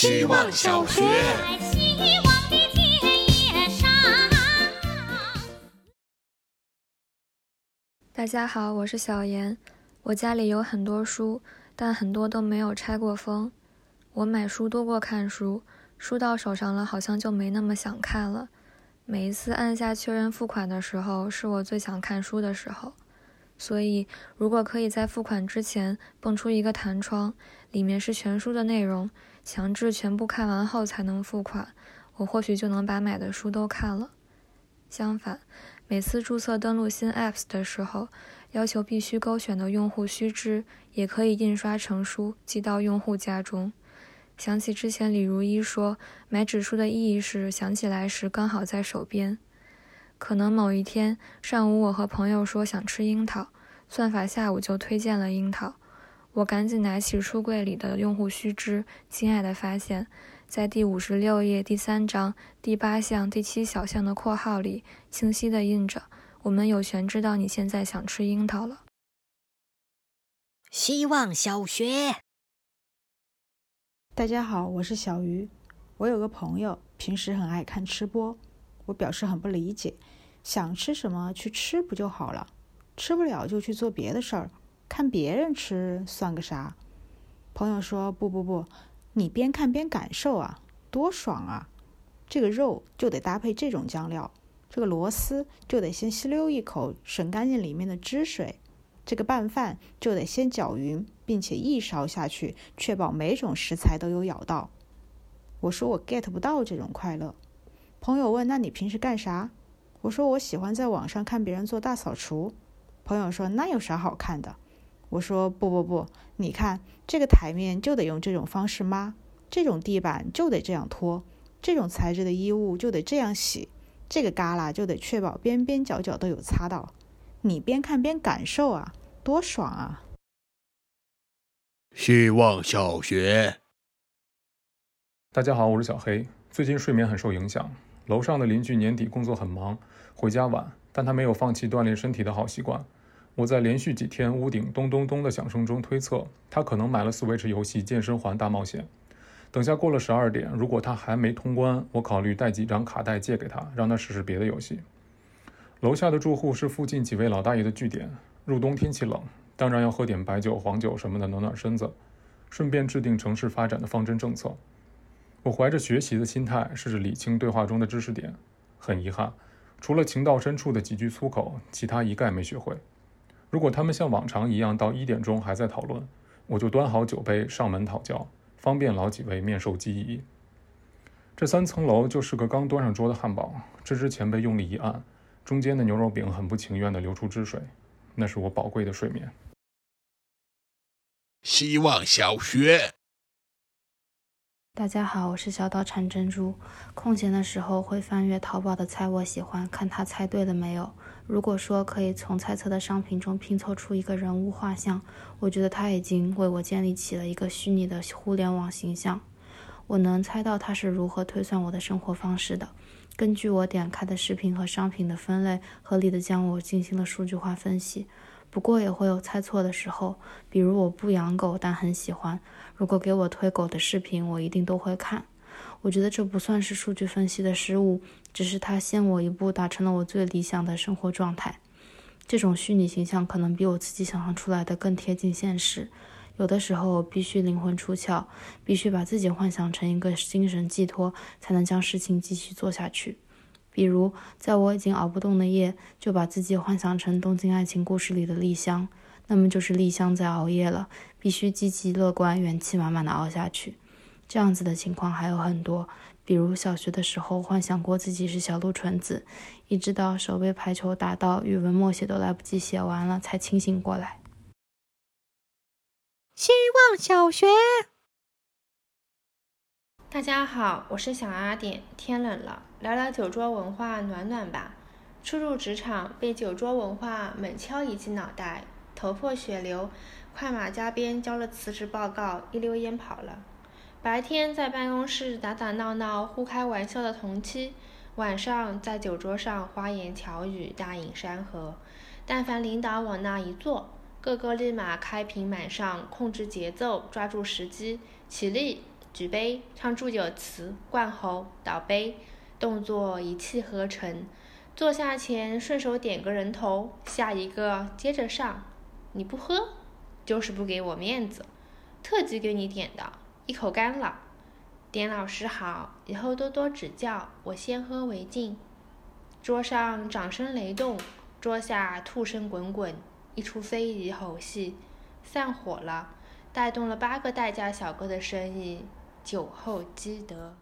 希望小学。大家好，我是小妍。我家里有很多书，但很多都没有拆过封。我买书多过看书，书到手上了，好像就没那么想看了。每一次按下确认付款的时候，是我最想看书的时候。所以，如果可以在付款之前蹦出一个弹窗，里面是全书的内容，强制全部看完后才能付款，我或许就能把买的书都看了。相反，每次注册登录新 apps 的时候，要求必须勾选的用户须知也可以印刷成书寄到用户家中。想起之前李如一说，买纸书的意义是想起来时刚好在手边。可能某一天上午，我和朋友说想吃樱桃，算法下午就推荐了樱桃。我赶紧拿起书柜里的用户须知，惊讶地发现，在第五十六页第三章第八项第七小项的括号里，清晰地印着：“我们有权知道你现在想吃樱桃了。”希望小学，大家好，我是小鱼。我有个朋友，平时很爱看吃播。我表示很不理解，想吃什么去吃不就好了？吃不了就去做别的事儿，看别人吃算个啥？朋友说不不不，你边看边感受啊，多爽啊！这个肉就得搭配这种酱料，这个螺丝就得先吸溜一口，省干净里面的汁水，这个拌饭就得先搅匀，并且一勺下去，确保每种食材都有咬到。我说我 get 不到这种快乐。朋友问：“那你平时干啥？”我说：“我喜欢在网上看别人做大扫除。”朋友说：“那有啥好看的？”我说：“不不不，你看这个台面就得用这种方式抹，这种地板就得这样拖，这种材质的衣物就得这样洗，这个旮旯就得确保边边角角都有擦到。你边看边感受啊，多爽啊！”希望小学，大家好，我是小黑。最近睡眠很受影响。楼上的邻居年底工作很忙，回家晚，但他没有放弃锻炼身体的好习惯。我在连续几天屋顶咚咚咚的响声中推测，他可能买了 Switch 游戏《健身环大冒险》。等下过了十二点，如果他还没通关，我考虑带几张卡带借给他，让他试试别的游戏。楼下的住户是附近几位老大爷的据点。入冬天气冷，当然要喝点白酒、黄酒什么的暖暖身子，顺便制定城市发展的方针政策。我怀着学习的心态，试着理清对话中的知识点。很遗憾，除了情到深处的几句粗口，其他一概没学会。如果他们像往常一样到一点钟还在讨论，我就端好酒杯上门讨教，方便老几位面授机宜。这三层楼就是个刚端上桌的汉堡，芝芝前辈用力一按，中间的牛肉饼很不情愿地流出汁水，那是我宝贵的睡眠。希望小学。大家好，我是小岛产珍珠。空闲的时候会翻阅淘宝的猜我喜欢，看他猜对了没有。如果说可以从猜测的商品中拼凑出一个人物画像，我觉得他已经为我建立起了一个虚拟的互联网形象。我能猜到他是如何推算我的生活方式的，根据我点开的视频和商品的分类，合理的将我进行了数据化分析。不过也会有猜错的时候，比如我不养狗，但很喜欢。如果给我推狗的视频，我一定都会看。我觉得这不算是数据分析的失误，只是他先我一步达成了我最理想的生活状态。这种虚拟形象可能比我自己想象出来的更贴近现实。有的时候我必须灵魂出窍，必须把自己幻想成一个精神寄托，才能将事情继续做下去。比如，在我已经熬不动的夜，就把自己幻想成《东京爱情故事》里的丽香，那么就是丽香在熬夜了，必须积极乐观、元气满满的熬下去。这样子的情况还有很多，比如小学的时候幻想过自己是小鹿纯子，一直到手被排球打到语文默写都来不及写完了，才清醒过来。希望小学。大家好，我是小阿点。天冷了，聊聊酒桌文化，暖暖吧。初入职场，被酒桌文化猛敲一记脑袋，头破血流，快马加鞭交了辞职报告，一溜烟跑了。白天在办公室打打闹闹，互开玩笑的同期，晚上在酒桌上花言巧语，大饮山河。但凡领导往那一坐，个个立马开瓶满上，控制节奏，抓住时机，起立。举杯，唱祝酒词，灌喉，倒杯，动作一气呵成。坐下前顺手点个人头，下一个接着上。你不喝，就是不给我面子。特级给你点的，一口干了。点老师好，以后多多指教。我先喝为敬。桌上掌声雷动，桌下吐声滚滚，一出非遗猴戏，散伙了，带动了八个代驾小哥的生意，酒后积德。